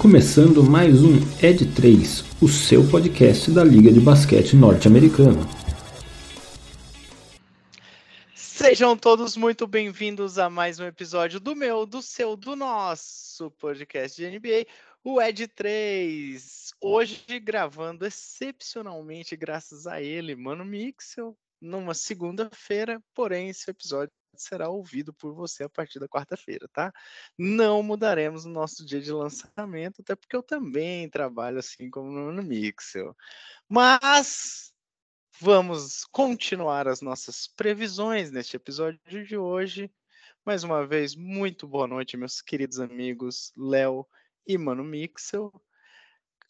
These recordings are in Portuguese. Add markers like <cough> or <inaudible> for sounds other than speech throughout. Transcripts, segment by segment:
começando mais um Ed 3, o seu podcast da Liga de Basquete Norte-Americana. Sejam todos muito bem-vindos a mais um episódio do meu, do seu, do nosso podcast de NBA, o Ed 3. Hoje gravando excepcionalmente, graças a ele, Mano Mixel, numa segunda-feira, porém esse episódio será ouvido por você a partir da quarta-feira, tá? Não mudaremos o nosso dia de lançamento, até porque eu também trabalho assim como no Mixel. Mas vamos continuar as nossas previsões neste episódio de hoje. Mais uma vez, muito boa noite, meus queridos amigos Léo e Mano Mixel.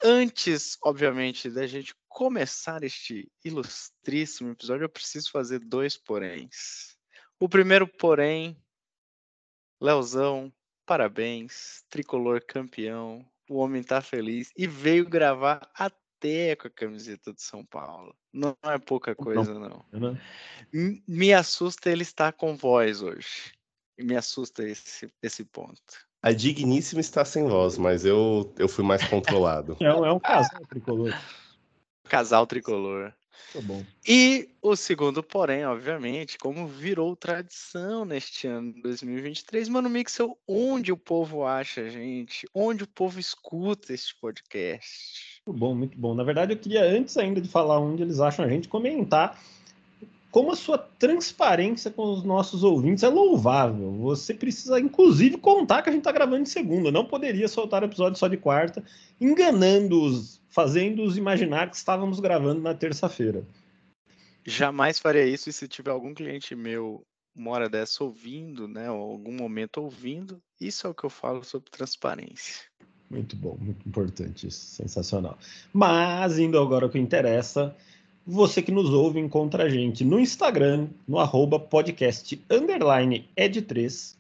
Antes, obviamente, da gente começar este ilustríssimo episódio, eu preciso fazer dois poréns. O primeiro, porém, Leozão, parabéns, tricolor campeão, o homem tá feliz e veio gravar até com a camiseta de São Paulo. Não é pouca coisa, não. não. Me assusta ele estar com voz hoje. Me assusta esse, esse ponto. A digníssima está sem voz, mas eu, eu fui mais controlado. <laughs> é, um, é um casal tricolor. Casal tricolor. Tá bom. E o segundo, porém, obviamente, como virou tradição neste ano 2023, Mano Mixel, onde o povo acha a gente? Onde o povo escuta este podcast? Muito bom, muito bom. Na verdade, eu queria, antes ainda de falar onde eles acham a gente, comentar como a sua transparência com os nossos ouvintes é louvável. Você precisa, inclusive, contar que a gente está gravando de segunda. Não poderia soltar o episódio só de quarta, enganando-os fazendo-os imaginar que estávamos gravando na terça-feira. Jamais faria isso e se tiver algum cliente meu uma hora dessa ouvindo, né, ou algum momento ouvindo, isso é o que eu falo sobre transparência. Muito bom, muito importante isso, sensacional. Mas indo agora ao que interessa, você que nos ouve encontra a gente no Instagram, no arroba podcast underline ed3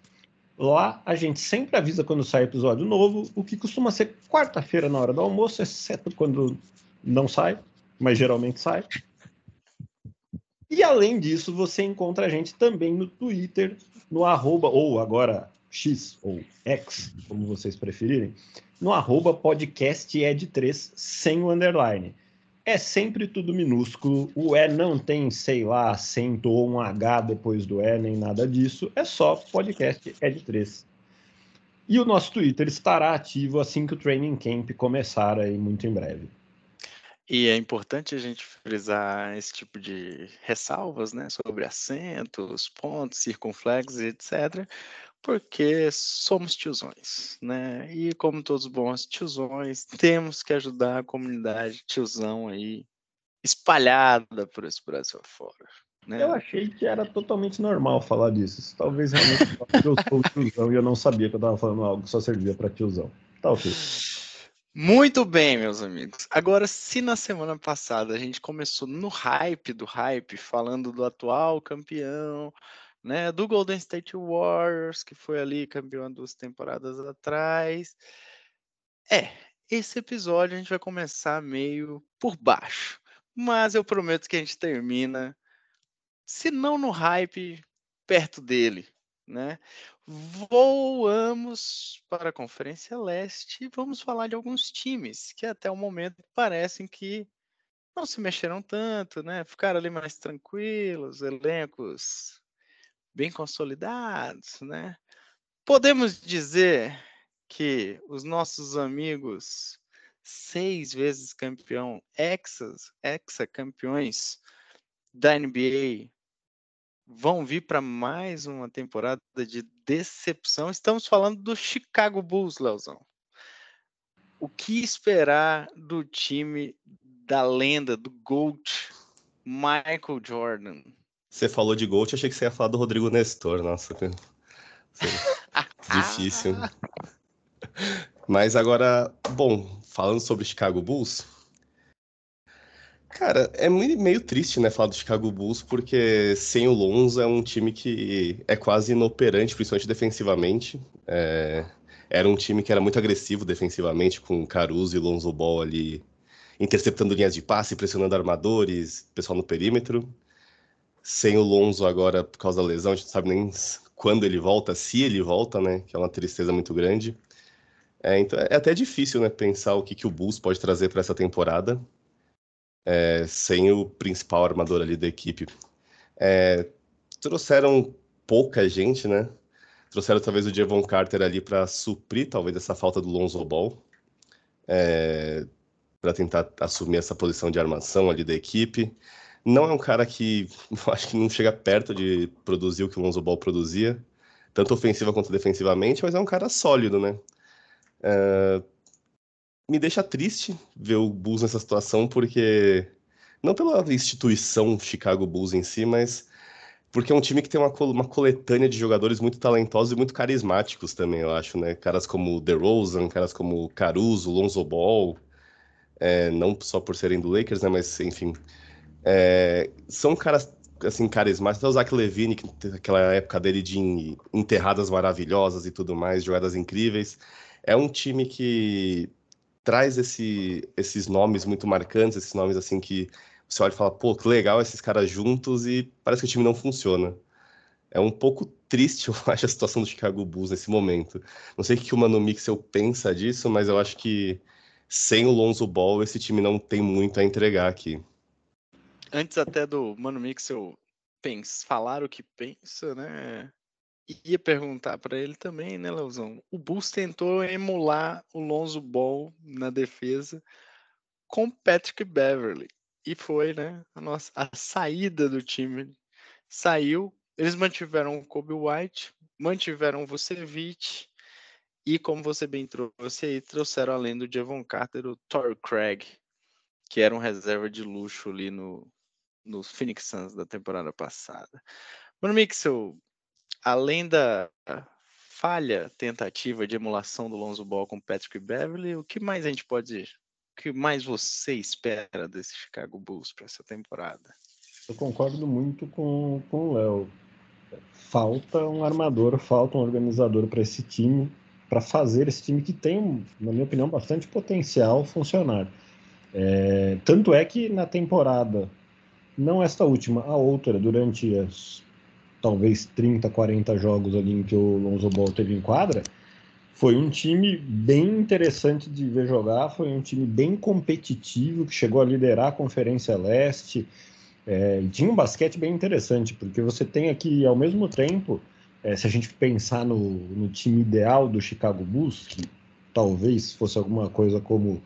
Lá a gente sempre avisa quando sai episódio novo, o que costuma ser quarta-feira na hora do almoço, exceto quando não sai, mas geralmente sai. E além disso, você encontra a gente também no Twitter, no arroba, ou agora X ou X, como vocês preferirem, no arroba podcasted3 sem o underline é sempre tudo minúsculo. O E não tem, sei lá, acento ou um H depois do E, nem nada disso. É só podcast Ed 3. E o nosso Twitter estará ativo assim que o Training Camp começar aí muito em breve. E é importante a gente frisar esse tipo de ressalvas, né, sobre acentos, pontos, circunflexos, etc., porque somos tiozões, né? E como todos bons tiozões, <laughs> temos que ajudar a comunidade tiozão aí espalhada por esse Brasil afora. Né? Eu achei que era totalmente normal falar disso. Talvez realmente <laughs> eu sou tiozão e eu não sabia que eu estava falando algo que só servia para tiozão. Tá ok. Muito bem, meus amigos. Agora, se na semana passada a gente começou no hype do hype, falando do atual campeão, né? Do Golden State Warriors, que foi ali campeão duas temporadas atrás. É, esse episódio a gente vai começar meio por baixo, mas eu prometo que a gente termina, se não no hype, perto dele, né? Voamos para a Conferência Leste e vamos falar de alguns times que até o momento parecem que não se mexeram tanto, né? Ficaram ali mais tranquilos, elencos bem consolidados, né? Podemos dizer que os nossos amigos seis vezes campeão, exas, exa campeões da NBA vão vir para mais uma temporada de decepção. Estamos falando do Chicago Bulls, Leozão. O que esperar do time da lenda, do GOAT, Michael Jordan? Você falou de Gold, achei que você ia falar do Rodrigo Nestor, nossa. <laughs> Difícil. Mas agora, bom, falando sobre Chicago Bulls, cara, é meio triste, né, falar do Chicago Bulls, porque sem o Lonzo é um time que é quase inoperante, principalmente defensivamente. É, era um time que era muito agressivo defensivamente, com Caruso e Lonzo Ball ali interceptando linhas de passe, pressionando armadores, pessoal no perímetro sem o Lonzo agora por causa da lesão, a gente não sabe nem quando ele volta, se ele volta, né? Que é uma tristeza muito grande. É, então é até difícil, né, pensar o que, que o Bulls pode trazer para essa temporada é, sem o principal armador ali da equipe. É, trouxeram pouca gente, né? Trouxeram talvez o Javon Carter ali para suprir talvez essa falta do Lonzo Ball, é, para tentar assumir essa posição de armação ali da equipe. Não é um cara que <laughs> acho que não chega perto de produzir o que o Lonzo Ball produzia, tanto ofensiva quanto defensivamente, mas é um cara sólido, né? É, me deixa triste ver o Bulls nessa situação, porque não pela instituição Chicago Bulls em si, mas porque é um time que tem uma, uma coletânea de jogadores muito talentosos e muito carismáticos também, eu acho, né? Caras como DeRozan, caras como Caruso, Lonzo Ball, é, não só por serem do Lakers, né? Mas, enfim, é, são caras, assim, carismáticos. Até o Zach Levine, que tem aquela época dele de enterradas maravilhosas e tudo mais, jogadas incríveis. É um time que traz esse, esses nomes muito marcantes, esses nomes, assim, que você olha e fala, pô, que legal esses caras juntos e parece que o time não funciona. É um pouco triste, <laughs> eu acho, a situação do Chicago Bulls nesse momento. Não sei o que o Mano Mixel pensa disso, mas eu acho que sem o Lonzo Ball, esse time não tem muito a entregar aqui. Antes até do Mano Mixel pensa, falar o que pensa, né? Ia perguntar para ele também, né, Leozão? O Bulls tentou emular o Lonzo Ball na defesa com Patrick Beverly e foi, né, a nossa a saída do time. Saiu, eles mantiveram o Kobe White, mantiveram o Vucevic e como você bem trouxe aí, trouxeram além do Javon Carter o Torrey Craig, que era um reserva de luxo ali no, no Phoenix Suns da temporada passada. Mano Mixel, além da falha tentativa de emulação do Lonzo Ball com Patrick Beverly, o que mais a gente pode que mais você espera desse Chicago Bulls para essa temporada? Eu concordo muito com, com o Léo. Falta um armador, falta um organizador para esse time, para fazer esse time que tem, na minha opinião, bastante potencial funcionar. É, tanto é que na temporada, não esta última, a outra, durante as talvez 30, 40 jogos ali em que o Lonzo Ball teve em quadra, foi um time bem interessante de ver jogar, foi um time bem competitivo, que chegou a liderar a Conferência Leste. É, tinha um basquete bem interessante, porque você tem aqui, ao mesmo tempo, é, se a gente pensar no, no time ideal do Chicago Bulls, que talvez fosse alguma coisa como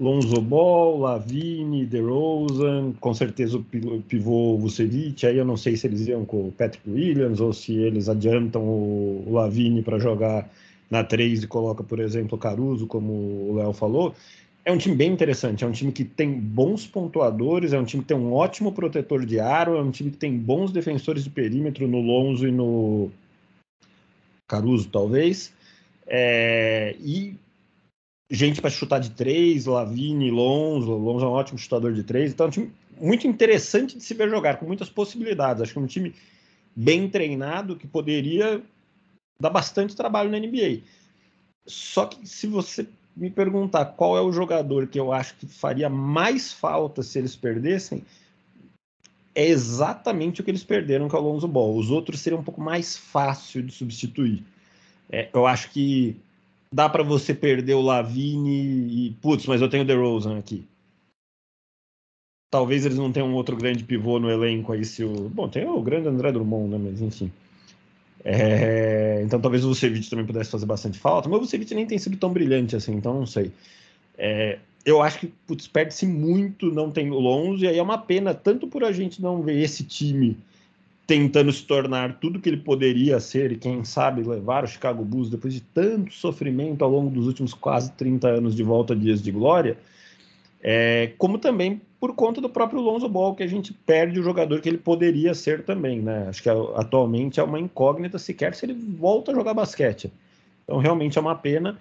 Lonzo Ball, Lavine, DeRozan, com certeza o pivô Vucevic, aí eu não sei se eles iam com o Patrick Williams ou se eles adiantam o Lavine para jogar na 3 e coloca, por exemplo, Caruso, como o Léo falou. É um time bem interessante, é um time que tem bons pontuadores, é um time que tem um ótimo protetor de aro, é um time que tem bons defensores de perímetro no Lonzo e no Caruso, talvez. É, e gente para chutar de três, Lavine, Lonzo. Lonzo é um ótimo chutador de três. Então é um time muito interessante de se ver jogar, com muitas possibilidades. Acho que é um time bem treinado que poderia dar bastante trabalho na NBA. Só que se você me perguntar qual é o jogador que eu acho que faria mais falta se eles perdessem, é exatamente o que eles perderam com o Alonso Ball. Os outros seriam um pouco mais fácil de substituir. É, eu acho que dá para você perder o Lavine e, putz, mas eu tenho o DeRozan aqui. Talvez eles não tenham um outro grande pivô no elenco aí se o... Bom, tem o grande André Drummond, né, mas enfim. É... Então talvez o Vucevic também pudesse fazer bastante falta, mas o Vucevic nem tem sido tão brilhante assim, então não sei. É... Eu acho que, putz, perde-se muito, não tem o Lonzo, e aí é uma pena, tanto por a gente não ver esse time tentando se tornar tudo que ele poderia ser e quem sabe levar o Chicago Bulls depois de tanto sofrimento ao longo dos últimos quase 30 anos de volta a dias de glória, é, como também por conta do próprio Lonzo Ball, que a gente perde o jogador que ele poderia ser também, né? Acho que atualmente é uma incógnita sequer se ele volta a jogar basquete. Então realmente é uma pena.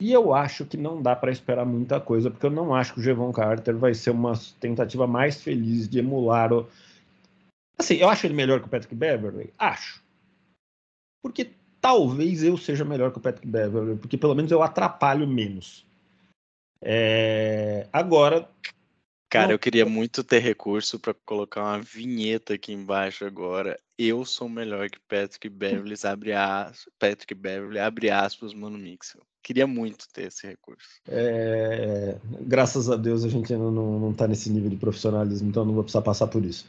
E eu acho que não dá para esperar muita coisa, porque eu não acho que o Jevon Carter vai ser uma tentativa mais feliz de emular o, Assim, eu acho ele melhor que o Patrick Beverly? Acho. Porque talvez eu seja melhor que o Patrick Beverly, porque pelo menos eu atrapalho menos. É... Agora, Cara, não... eu queria muito ter recurso para colocar uma vinheta aqui embaixo agora. Eu sou melhor que Patrick Beverly, abre aspas, Patrick Beverly, abre aspas, Mano Mixel. Queria muito ter esse recurso. É, graças a Deus a gente ainda não, não tá nesse nível de profissionalismo, então não vou precisar passar por isso.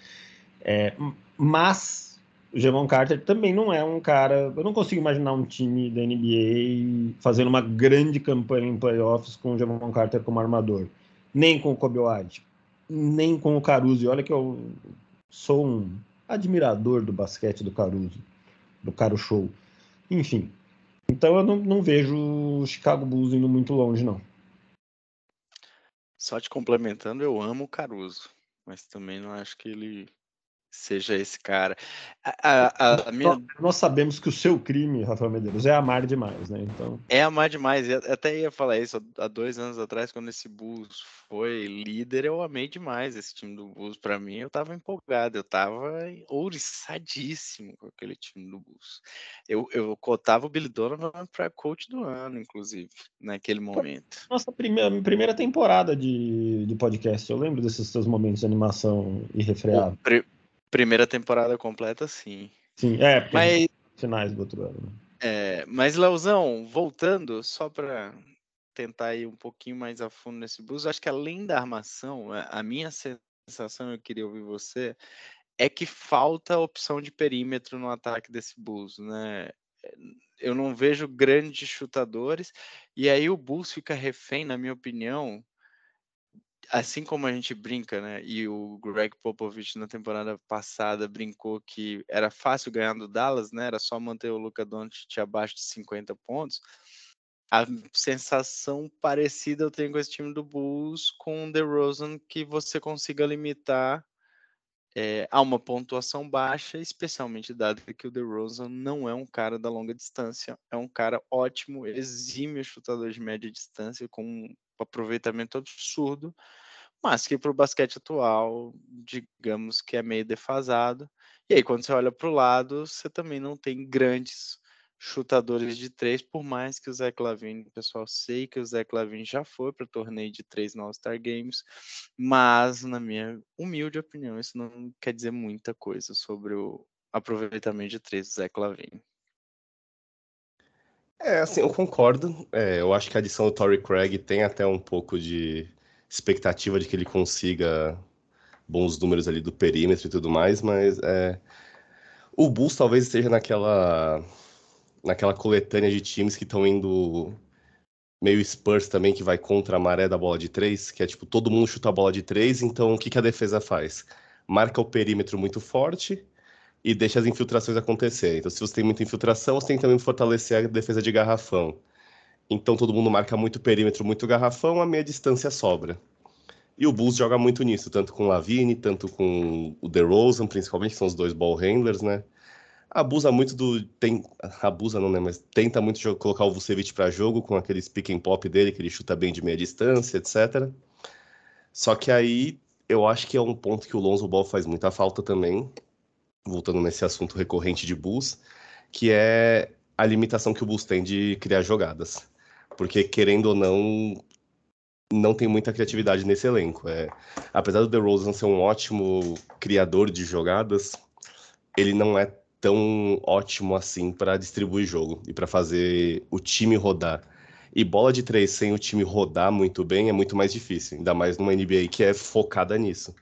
É, mas o Javon Carter também não é um cara. Eu não consigo imaginar um time da NBA fazendo uma grande campanha em playoffs com o Javon Carter como armador. Nem com o Kobe White, nem com o Caruso. E olha que eu sou um admirador do basquete do Caruso, do Caro Show. Enfim. Então eu não, não vejo o Chicago Bulls indo muito longe, não. Só te complementando, eu amo o Caruso, mas também não acho que ele seja esse cara. A, a, a minha... Nós sabemos que o seu crime, Rafael Medeiros, é amar demais, né? Então... É amar demais. Eu até ia falar isso há dois anos atrás, quando esse Bulls foi líder, eu amei demais esse time do Bulls. Para mim, eu tava empolgado, eu tava ouriçadíssimo com aquele time do Bulls. Eu, eu cotava o Billy Donovan para coach do ano, inclusive, naquele momento. Nossa primeira, primeira temporada de, de podcast, eu lembro desses seus momentos de animação irrefreável. Primeira temporada completa, sim. Sim, é, mas finais do outro ano. Né? É, mas Leozão, voltando, só para tentar ir um pouquinho mais a fundo nesse bus, acho que além da armação, a minha sensação, eu queria ouvir você, é que falta opção de perímetro no ataque desse bus, né? Eu não vejo grandes chutadores, e aí o Bulls fica refém, na minha opinião, assim como a gente brinca, né? E o Greg Popovich na temporada passada brincou que era fácil ganhar do Dallas, né? Era só manter o Luca Doncic abaixo de 50 pontos. A sensação parecida eu tenho com esse time do Bulls com o DeRozan que você consiga limitar é, a uma pontuação baixa, especialmente dado que o DeRozan não é um cara da longa distância, é um cara ótimo, exímio chutador de média distância com aproveitamento absurdo, mas que para o basquete atual, digamos que é meio defasado. E aí, quando você olha para o lado, você também não tem grandes chutadores de três, por mais que o Zé Clavin, pessoal, sei que o Zé Clavin já foi para o torneio de três no All-Star Games, mas, na minha humilde opinião, isso não quer dizer muita coisa sobre o aproveitamento de três do Zé Clavin. É, assim, eu concordo. É, eu acho que a adição do Torrey Craig tem até um pouco de expectativa de que ele consiga bons números ali do perímetro e tudo mais, mas é, o Bulls talvez esteja naquela naquela coletânea de times que estão indo meio Spurs também, que vai contra a maré da bola de três, que é tipo, todo mundo chuta a bola de três, então o que, que a defesa faz? Marca o perímetro muito forte e deixa as infiltrações acontecer. Então, se você tem muita infiltração, você tem que também fortalecer a defesa de garrafão. Então todo mundo marca muito perímetro, muito garrafão, a meia distância sobra. E o Bulls joga muito nisso, tanto com o Lavine, tanto com o DeRozan, principalmente, que são os dois ball handlers, né? Abusa muito do. Tem, abusa não, né? Mas tenta muito colocar o Vucevic para jogo com aquele pick and pop dele, que ele chuta bem de meia distância, etc. Só que aí eu acho que é um ponto que o Lonzo Ball faz muita falta também, voltando nesse assunto recorrente de Bulls, que é a limitação que o Bulls tem de criar jogadas porque querendo ou não, não tem muita criatividade nesse elenco. É, apesar do DeRozan ser um ótimo criador de jogadas, ele não é tão ótimo assim para distribuir jogo e para fazer o time rodar. E bola de três sem o time rodar muito bem é muito mais difícil, ainda mais numa NBA que é focada nisso.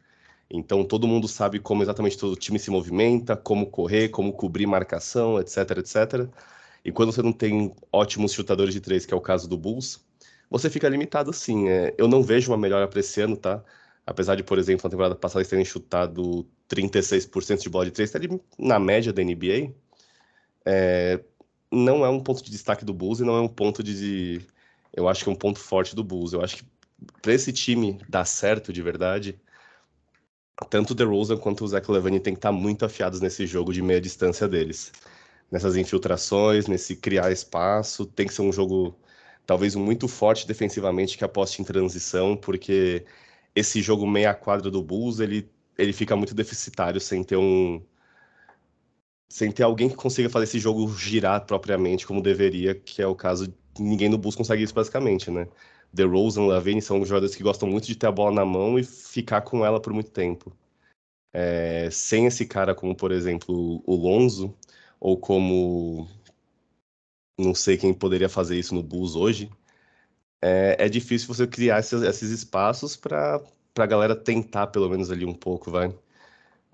Então todo mundo sabe como exatamente todo time se movimenta, como correr, como cobrir marcação, etc, etc. E quando você não tem ótimos chutadores de três, que é o caso do Bulls, você fica limitado sim. É, eu não vejo uma melhora para esse ano, tá? Apesar de, por exemplo, na temporada passada eles terem chutado 36% de bola de três, tá ali na média da NBA. É, não é um ponto de destaque do Bulls e não é um ponto de. Eu acho que é um ponto forte do Bulls. Eu acho que para esse time dar certo de verdade, tanto o DeRozan quanto o Zach Levine tem que estar muito afiados nesse jogo de meia distância deles nessas infiltrações, nesse criar espaço. Tem que ser um jogo talvez muito forte defensivamente que aposte em transição, porque esse jogo meia quadra do Bulls, ele, ele fica muito deficitário sem ter um sem ter alguém que consiga fazer esse jogo girar propriamente como deveria, que é o caso ninguém no Bulls consegue isso basicamente, né? DeRozan, Lavine são jogadores que gostam muito de ter a bola na mão e ficar com ela por muito tempo. É, sem esse cara como, por exemplo, o Lonzo, ou como não sei quem poderia fazer isso no Bulls hoje, é, é difícil você criar esses, esses espaços para a galera tentar pelo menos ali um pouco, vai.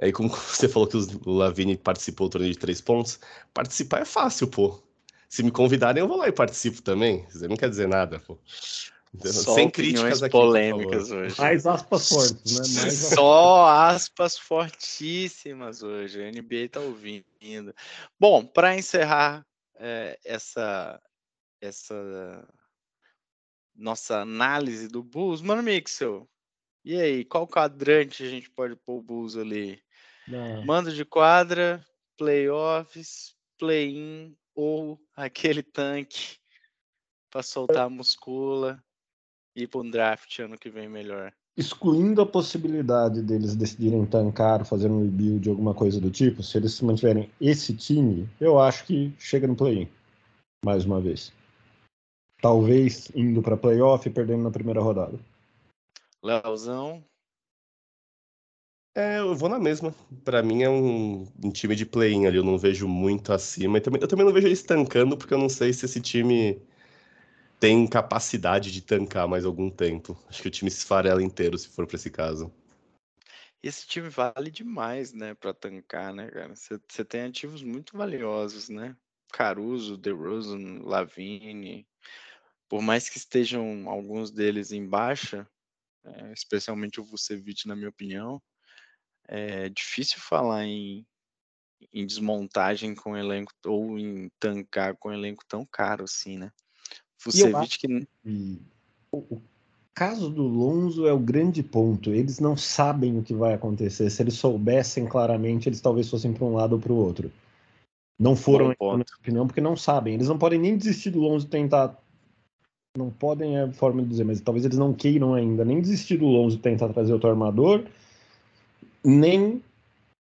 Aí como <laughs> você falou que o Lavini participou do torneio de três pontos, participar é fácil, pô. Se me convidarem, eu vou lá e participo também. Você não quer dizer nada, pô. Só Sem críticas aqui, polêmicas hoje. Mais aspas fortes, né? Mais <laughs> Só aspas fortíssimas hoje. A NBA tá ouvindo. Bom, para encerrar é, essa essa nossa análise do Bulls, mano Mixel, e aí, qual quadrante a gente pode pôr o Bulls ali? Não. Mando de quadra, playoffs, play-in ou aquele tanque para soltar a muscula ir para um draft ano que vem melhor. Excluindo a possibilidade deles decidirem tancar, fazer um rebuild, alguma coisa do tipo, se eles mantiverem esse time, eu acho que chega no play-in, mais uma vez. Talvez indo para playoff e perdendo na primeira rodada. Leozão. É, eu vou na mesma. Para mim é um, um, time de play-in ali, eu não vejo muito acima. também, eu também não vejo eles tancando, porque eu não sei se esse time tem capacidade de tancar mais algum tempo. Acho que o time se esfarela inteiro se for para esse caso. Esse time vale demais, né, para tancar, né, cara? Você tem ativos muito valiosos, né? Caruso, DeRozan, Lavine. Por mais que estejam alguns deles em baixa, é, especialmente o Vucevic, na minha opinião, é difícil falar em, em desmontagem com elenco ou em tancar com elenco tão caro assim, né? Vucevic que... que o caso do Lonzo é o grande ponto. Eles não sabem o que vai acontecer. Se eles soubessem claramente, eles talvez fossem para um lado ou para o outro. Não foram, na minha opinião, porque não sabem. Eles não podem nem desistir do Lonzo tentar não podem é a forma de dizer, mas talvez eles não queiram ainda nem desistir do Lonzo e tentar trazer outro armador, nem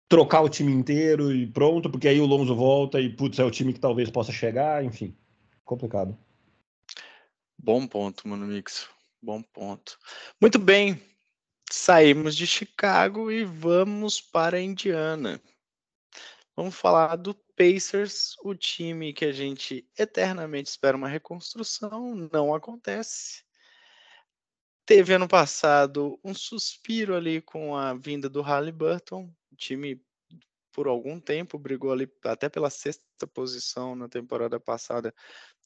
trocar o time inteiro e pronto, porque aí o Lonzo volta e putz, é o time que talvez possa chegar, enfim, complicado. Bom ponto, Mano Mix. Bom ponto. Muito bem. Saímos de Chicago e vamos para Indiana. Vamos falar do Pacers, o time que a gente eternamente espera uma reconstrução, não acontece. Teve ano passado um suspiro ali com a vinda do Halliburton. O time, por algum tempo, brigou ali até pela sexta posição na temporada passada,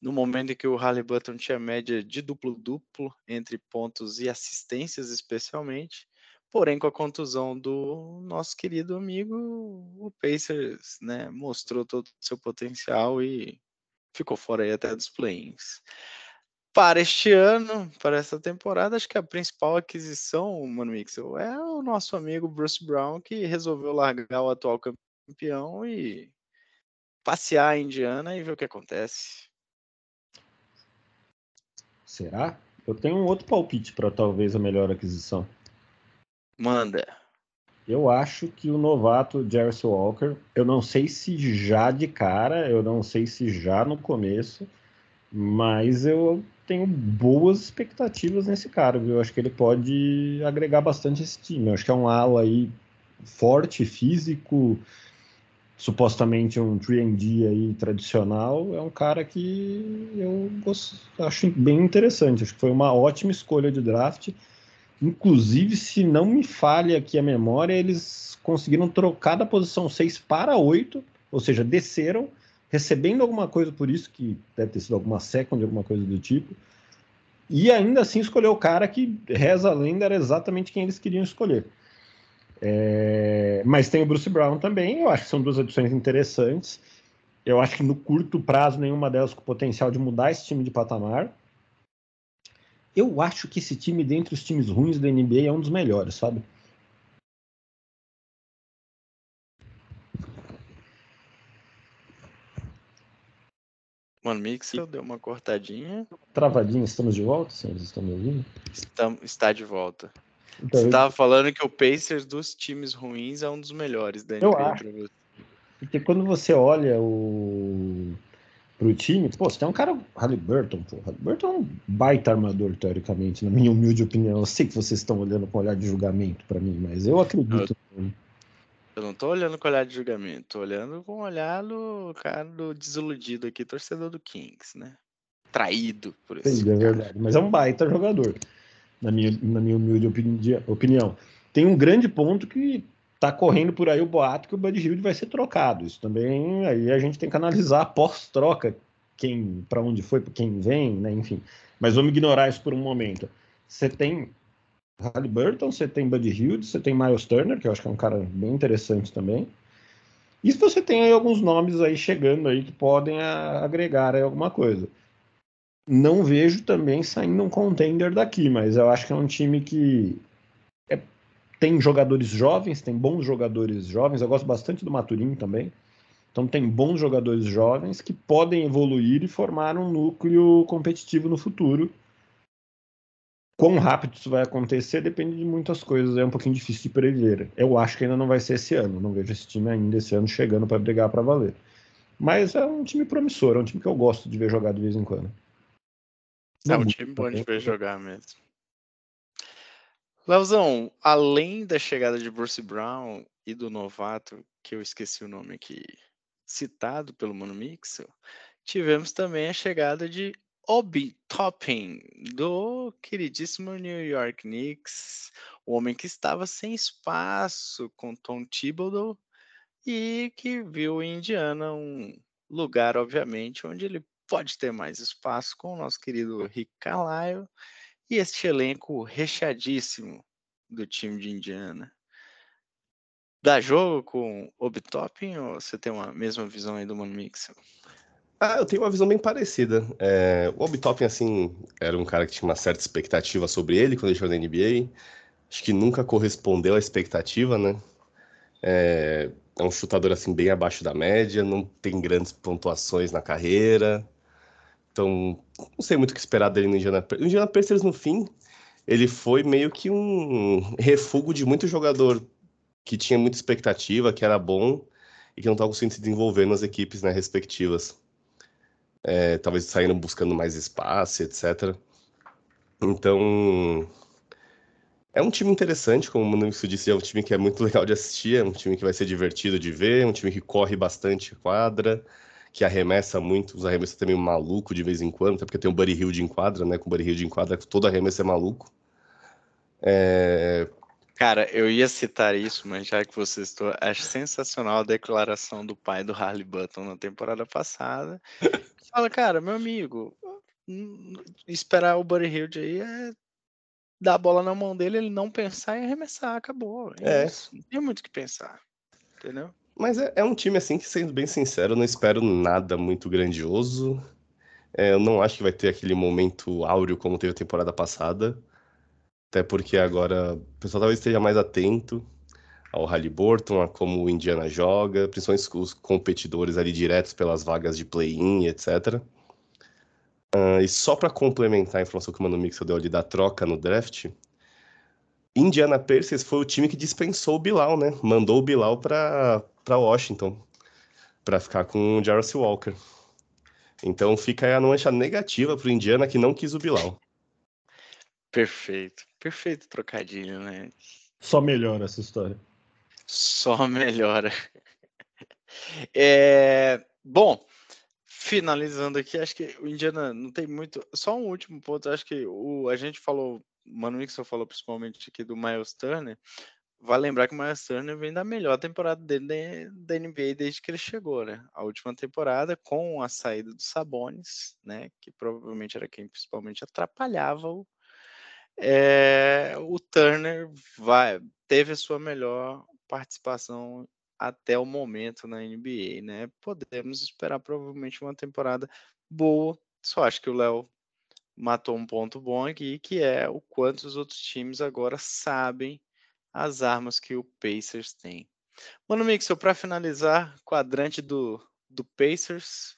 no momento em que o Halliburton tinha média de duplo-duplo entre pontos e assistências, especialmente. Porém, com a contusão do nosso querido amigo, o Pacers né, mostrou todo o seu potencial e ficou fora aí até dos play-ins. Para este ano, para essa temporada, acho que a principal aquisição, Mano Mixel, é o nosso amigo Bruce Brown, que resolveu largar o atual campeão e passear a Indiana e ver o que acontece. Será? Eu tenho um outro palpite para talvez a melhor aquisição. Manda. Eu acho que o novato Jarvis Walker, eu não sei se já de cara, eu não sei se já no começo, mas eu tenho boas expectativas nesse cara, viu? Eu acho que ele pode agregar bastante esse time. Eu acho que é um ala aí forte, físico, supostamente um 3D aí tradicional, é um cara que eu gosto, acho bem interessante. Acho que foi uma ótima escolha de draft. Inclusive, se não me falha aqui a memória, eles conseguiram trocar da posição 6 para 8, ou seja, desceram, recebendo alguma coisa por isso, que deve ter sido alguma second, alguma coisa do tipo. E ainda assim escolheu o cara que reza a lenda era exatamente quem eles queriam escolher. É... Mas tem o Bruce Brown também, eu acho que são duas adições interessantes. Eu acho que no curto prazo nenhuma delas com potencial de mudar esse time de patamar eu acho que esse time, dentre os times ruins da NBA, é um dos melhores, sabe? Mano, Mixel deu uma cortadinha. Travadinha, estamos de volta, senhores? Estão me ouvindo? Estamos, está de volta. Então, Você estava eu... falando que o Pacers dos times ruins é um dos melhores da NBA. Eu acho. Porque quando você olha o pro time, pô, você tem um cara, Halliburton, pô, Halliburton é um baita armador, teoricamente, na minha humilde opinião. Eu sei que vocês estão olhando com olhar de julgamento para mim, mas eu acredito. Eu, eu não tô olhando com olhar de julgamento, tô olhando com olhar do cara do desiludido aqui, torcedor do Kings, né? Traído por isso. É verdade, mas é um baita jogador, na minha, na minha humilde opinião. Tem um grande ponto que tá correndo por aí o boato que o Buddy Hilde vai ser trocado. Isso também aí a gente tem que analisar pós-troca quem para onde foi, quem vem, né? Enfim. Mas vamos ignorar isso por um momento. Você tem Halliburton, você tem Buddy Hilde, você tem Miles Turner, que eu acho que é um cara bem interessante também. E você tem aí alguns nomes aí chegando aí que podem agregar aí alguma coisa. Não vejo também saindo um contender daqui, mas eu acho que é um time que tem jogadores jovens, tem bons jogadores jovens. Eu gosto bastante do Maturinho também. Então tem bons jogadores jovens que podem evoluir e formar um núcleo competitivo no futuro. Quão rápido isso vai acontecer depende de muitas coisas, é um pouquinho difícil de prever. Eu acho que ainda não vai ser esse ano, não vejo esse time ainda esse ano chegando para brigar para valer. Mas é um time promissor, é um time que eu gosto de ver jogar de vez em quando. É um time bom de ver jogar mesmo. Leozão, além da chegada de Bruce Brown e do novato, que eu esqueci o nome aqui, citado pelo Mano Mixel, tivemos também a chegada de Obi Toppin, do queridíssimo New York Knicks, o homem que estava sem espaço com Tom Thibodeau e que viu em Indiana um lugar, obviamente, onde ele pode ter mais espaço com o nosso querido Rick Carlisle e este elenco recheadíssimo do time de Indiana. Dá jogo com Obitopping ou você tem uma mesma visão aí do Mano Mixel? Ah, eu tenho uma visão bem parecida. É, o Obitopping, assim, era um cara que tinha uma certa expectativa sobre ele quando ele jogou na NBA. Acho que nunca correspondeu à expectativa, né? É, é um chutador, assim, bem abaixo da média, não tem grandes pontuações na carreira. Então, não sei muito o que esperar dele no Indiana Pacers. O Indiana Pacers, no fim, ele foi meio que um refúgio de muito jogador que tinha muita expectativa, que era bom e que não estava conseguindo se desenvolver nas equipes né, respectivas. É, talvez saindo buscando mais espaço, etc. Então, é um time interessante, como o Maurício disse, é um time que é muito <laughs> legal de assistir, é um time que vai ser divertido de ver, é um time que corre bastante quadra, que arremessa muito, os arremessos também maluco de vez em quando, até porque tem o Buddy Hill de enquadra, né? Com o Buddy Hill de enquadra, todo arremesso é maluco. É... Cara, eu ia citar isso, mas já que você estou, acho sensacional a declaração do pai do Harley Button na temporada passada. Fala, cara, meu amigo, esperar o Buddy Hill aí é dar a bola na mão dele, ele não pensar e arremessar, acabou. É, é. Isso. Não tem muito o que pensar, entendeu? Mas é, é, um time, assim, que, sendo bem sincero, não espero nada muito grandioso. É, eu não acho que vai ter aquele momento áureo como teve a temporada passada. Até porque agora o pessoal talvez esteja mais atento ao Halliburton, a como o Indiana joga, principalmente os competidores ali diretos pelas vagas de play-in, etc. Uh, e só para complementar a informação que o Mano Mix deu ali da troca no draft, Indiana Pacers foi o time que dispensou o Bilal, né? Mandou o Bilal para Washington para ficar com o Jarvis Walker. Então fica aí a mancha negativa para o Indiana que não quis o Bilal. Perfeito, perfeito trocadilho, né? Só melhora essa história. Só melhora. <laughs> É, bom, finalizando aqui, acho que o Indiana não tem muito. Só um último ponto, acho que o, a gente falou Mano Mixon falou principalmente aqui do Miles Turner, vai lembrar que o Miles Turner vem da melhor temporada dele da NBA desde que ele chegou, né? A última temporada com a saída do Sabonis, né? Que provavelmente era quem principalmente atrapalhava o, é, o Turner vai, teve a sua melhor participação até o momento na NBA, né? Podemos esperar provavelmente uma temporada boa. Só acho que o Léo matou um ponto bom aqui, que é o quanto os outros times agora sabem as armas que o Pacers tem. Mano, Mixel, para finalizar, quadrante do, do Pacers,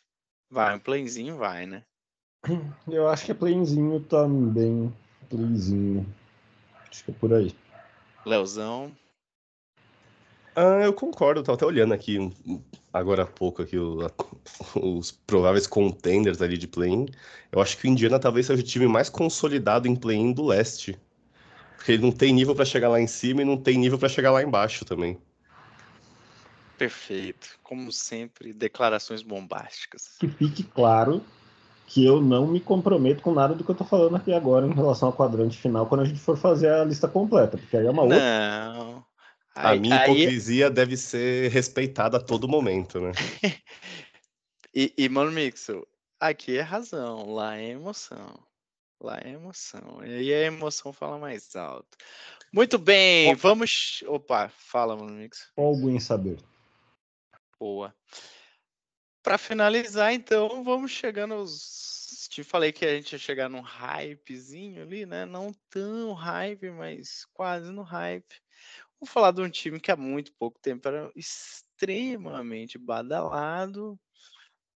vai, um playzinho vai, né? <clears throat> Eu acho que é playzinho também, playzinho. Acho que é por aí. Leozão. Ah, eu concordo, tô até olhando aqui agora há pouco aqui o, os prováveis contenders ali de play-in, eu acho que o Indiana talvez seja o time mais consolidado em play-in do leste. Porque ele não tem nível para chegar lá em cima e não tem nível para chegar lá embaixo também. Perfeito. Como sempre, declarações bombásticas. Que fique claro que eu não me comprometo com nada do que eu tô falando aqui agora em relação ao quadrante final quando a gente for fazer a lista completa, porque aí é uma outra. Não. A minha hipocrisia deve ser respeitada a todo momento, né? <laughs> e, e, mano, Mixo, aqui é razão, lá é emoção. Lá é emoção. E aí a emoção fala mais alto. Muito bem, vamos. Opa, fala, mano, Mixo. Algo em saber. Boa. Para finalizar, então, vamos chegando aos. Te falei que a gente ia chegar num hypezinho ali, né? Não tão hype, mas quase no hype. Vou falar de um time que há muito pouco tempo era extremamente badalado.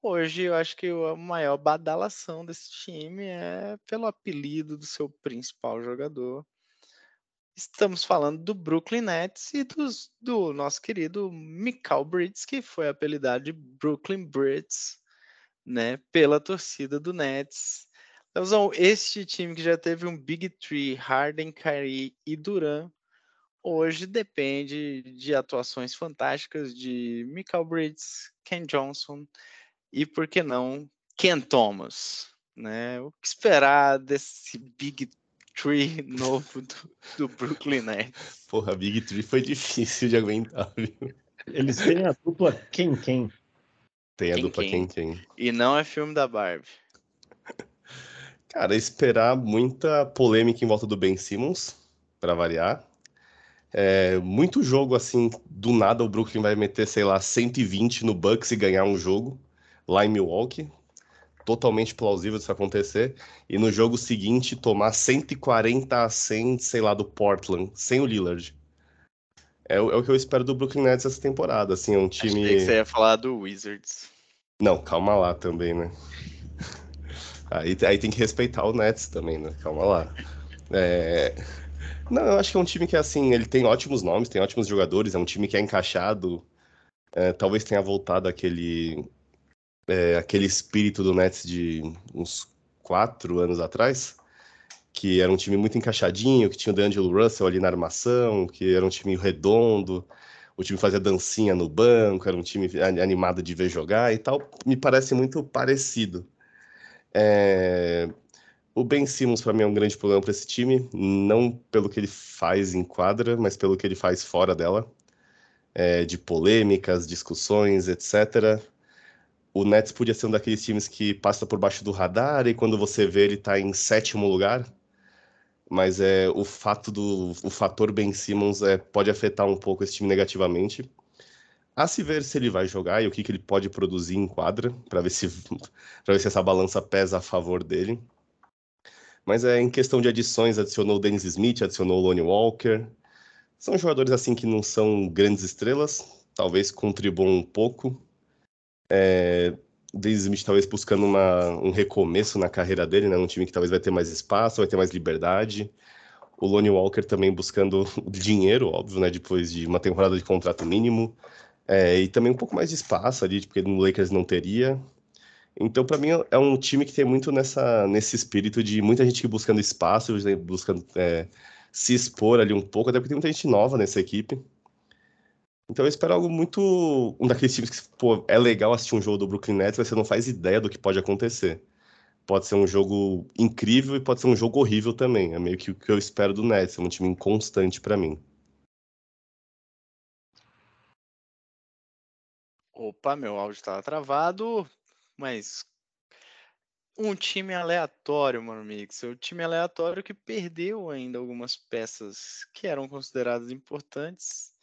Hoje eu acho que a maior badalação desse time é pelo apelido do seu principal jogador. Estamos falando do Brooklyn Nets e dos, do nosso querido Mikal Bridges, que foi apelidado de Brooklyn Bridges, né, pela torcida do Nets. Então, este time que já teve um Big Three, Harden, Kyrie e Durant, hoje depende de atuações fantásticas de Michael Bridges, Ken Johnson e, por que não, Ken Thomas. Né? O que esperar desse Big Tree <laughs> novo do, do Brooklyn Nets? Porra, Big Tree foi difícil de aguentar, viu? Eles têm a dupla Quem Quem. Tem a quem, dupla Quem Quem. E não é filme da Barbie. Cara, esperar muita polêmica em volta do Ben Simmons, para variar. É, muito jogo assim, do nada o Brooklyn vai meter, sei lá, 120 no Bucks e ganhar um jogo lá em Milwaukee. Totalmente plausível isso acontecer. E no jogo seguinte tomar 140 a 100, sei lá, do Portland, sem o Lillard. É, é o que eu espero do Brooklyn Nets essa temporada. Assim, é um time. Achei que você ia falar do Wizards. Não, calma lá também, né? <laughs> Aí, aí tem que respeitar o Nets também, né? Calma lá. É... Não, eu acho que é um time que, assim, ele tem ótimos nomes, tem ótimos jogadores, é um time que é encaixado. É, talvez tenha voltado aquele, é, aquele espírito do Nets de uns quatro anos atrás, que era um time muito encaixadinho, que tinha o D'Angelo Russell ali na armação, que era um time redondo, o time fazia dancinha no banco, era um time animado de ver jogar e tal. Me parece muito parecido. É, o Ben Simmons, para mim, é um grande problema para esse time, não pelo que ele faz em quadra, mas pelo que ele faz fora dela, é, de polêmicas, discussões, etc. O Nets podia ser um daqueles times que passa por baixo do radar e quando você vê ele está em sétimo lugar, mas é o fato do o fator Ben Simmons é, pode afetar um pouco esse time negativamente. A se ver se ele vai jogar e o que, que ele pode produzir em quadra, para ver, ver se essa balança pesa a favor dele. Mas é em questão de adições, adicionou o Dennis Smith, adicionou o Lonnie Walker. São jogadores assim que não são grandes estrelas, talvez contribuam um pouco. É, Dennis Smith talvez buscando uma, um recomeço na carreira dele, né? Um time que talvez vai ter mais espaço, vai ter mais liberdade. O Lonnie Walker também buscando <laughs> dinheiro, óbvio, né? Depois de uma temporada de contrato mínimo. É, e também um pouco mais de espaço ali, porque no Lakers não teria. Então, para mim, é um time que tem muito nessa, nesse espírito de muita gente buscando espaço, buscando é, se expor ali um pouco, até porque tem muita gente nova nessa equipe. Então, eu espero algo muito. Um daqueles times que, pô, é legal assistir um jogo do Brooklyn Nets, mas você não faz ideia do que pode acontecer. Pode ser um jogo incrível e pode ser um jogo horrível também. É meio que o que eu espero do Nets, é um time inconstante para mim. Opa, meu áudio estava travado. Mas um time aleatório, mano, Mix. O time aleatório que perdeu ainda algumas peças que eram consideradas importantes,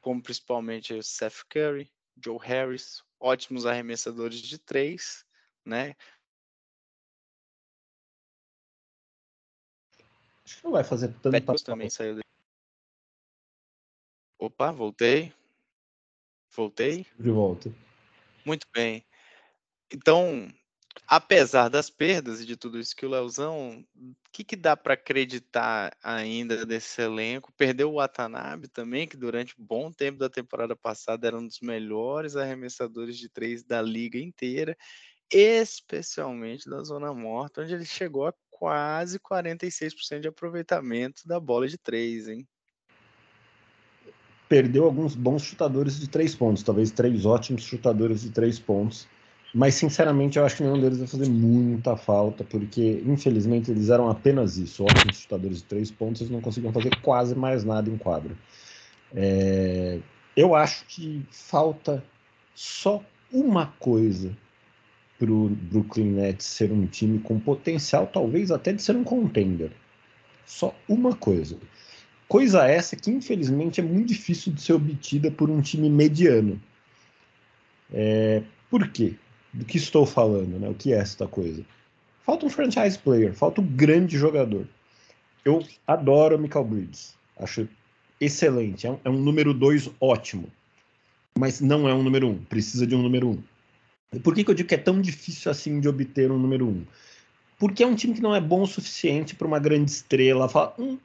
como principalmente o Seth Curry, Joe Harris, ótimos arremessadores de três, né? Acho que não vai fazer tanto Petros também saiu. Opa, voltei. Voltei. De volta. Muito bem. Então, apesar das perdas e de tudo isso que o Leozão, o que, que dá para acreditar ainda desse elenco? Perdeu o Watanabe também, que durante bom tempo da temporada passada era um dos melhores arremessadores de três da liga inteira, especialmente da zona morta, onde ele chegou a quase 46% de aproveitamento da bola de três, hein? Perdeu alguns bons chutadores de três pontos, talvez três ótimos chutadores de três pontos mas, sinceramente, eu acho que nenhum deles vai fazer muita falta, porque, infelizmente, eles eram apenas isso. Ótimos chutadores de três pontos, eles não conseguiam fazer quase mais nada em quadro. É... Eu acho que falta só uma coisa para o Brooklyn Nets ser um time com potencial, talvez até de ser um contender. Só uma coisa. Coisa essa que, infelizmente, é muito difícil de ser obtida por um time mediano. É... Por quê? Do que estou falando, né? O que é esta coisa? Falta um franchise player, falta um grande jogador. Eu adoro o Michael Bridges, acho excelente, é um, é um número dois ótimo, mas não é um número um, precisa de um número um. E por que, que eu digo que é tão difícil assim de obter um número um? Porque é um time que não é bom o suficiente para uma grande estrela falar, hum,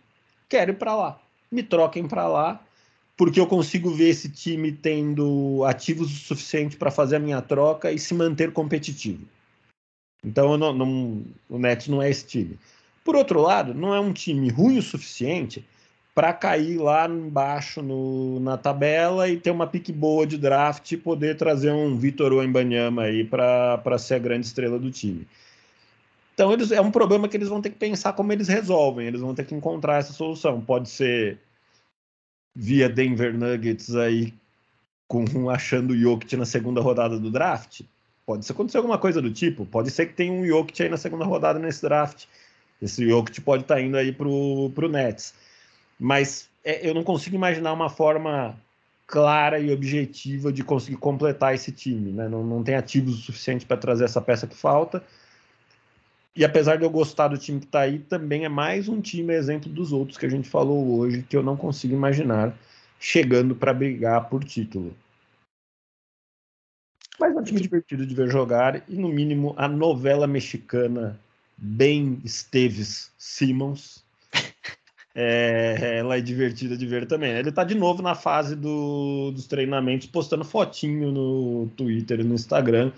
quero ir para lá, me troquem para lá porque eu consigo ver esse time tendo ativos o suficiente para fazer a minha troca e se manter competitivo. Então não, não, o Nets não é esse time. Por outro lado, não é um time ruim o suficiente para cair lá embaixo no, na tabela e ter uma pique boa de draft e poder trazer um Vitor Wembanyama aí para ser a grande estrela do time. Então eles, é um problema que eles vão ter que pensar como eles resolvem, eles vão ter que encontrar essa solução. Pode ser via Denver Nuggets aí com achando o Jokic na segunda rodada do draft. Pode acontecer alguma coisa do tipo. Pode ser que tenha um Jokic aí na segunda rodada nesse draft. Esse Jokic pode estar tá indo aí pro, pro Nets. Mas é, eu não consigo imaginar uma forma clara e objetiva de conseguir completar esse time. Né? Não, não tem ativos o suficiente para trazer essa peça que falta. E apesar de eu gostar do time que está aí, também é mais um time exemplo dos outros que a gente falou hoje, que eu não consigo imaginar chegando para brigar por título. Mas é um time divertido de ver jogar e, no mínimo, a novela mexicana Ben Esteves Simmons. <laughs> É, ela é divertida de ver também. Ele está de novo na fase do, dos treinamentos, postando fotinho no Twitter e no Instagram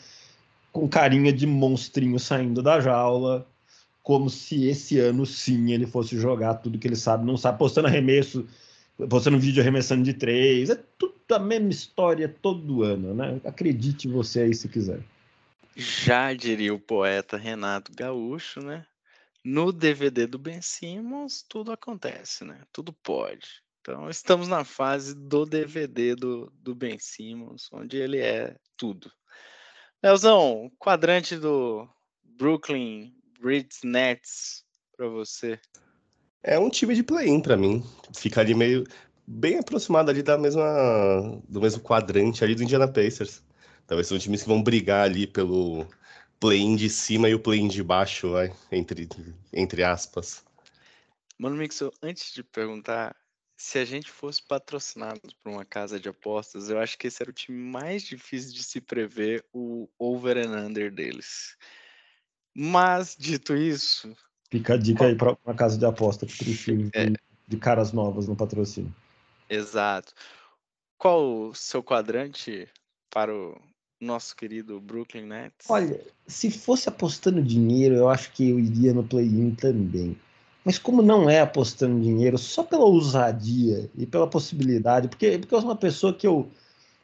com carinha de monstrinho saindo da jaula, como se esse ano sim ele fosse jogar tudo que ele sabe, não sabe, postando arremesso, postando vídeo arremessando de três, é tudo a mesma história todo ano, né? Acredite você aí se quiser. Já diria o poeta Renato Gaúcho, né? No DVD do Ben Simmons, tudo acontece, né? Tudo pode. Então, estamos na fase do DVD do, do Ben Simmons, onde ele é tudo. Leozão, quadrante do Brooklyn Bridge Nets para você. É um time de play-in para mim. Fica ali meio bem aproximado ali da mesma do mesmo quadrante ali do Indiana Pacers. Talvez são times que vão brigar ali pelo play-in de cima e o play-in de baixo, vai, entre entre aspas. Mano Mixo, antes de perguntar, se a gente fosse patrocinado por uma casa de apostas, eu acho que esse era o time mais difícil de se prever o over and under deles. Mas, dito isso. Fica a dica aí para uma casa de aposta que precisa é, de, de caras novas no patrocínio. Exato. Qual o seu quadrante para o nosso querido Brooklyn Nets? Olha, se fosse apostando dinheiro, eu acho que eu iria no play-in também. Mas como não é apostando dinheiro, só pela ousadia e pela possibilidade, porque, porque eu sou uma pessoa que eu,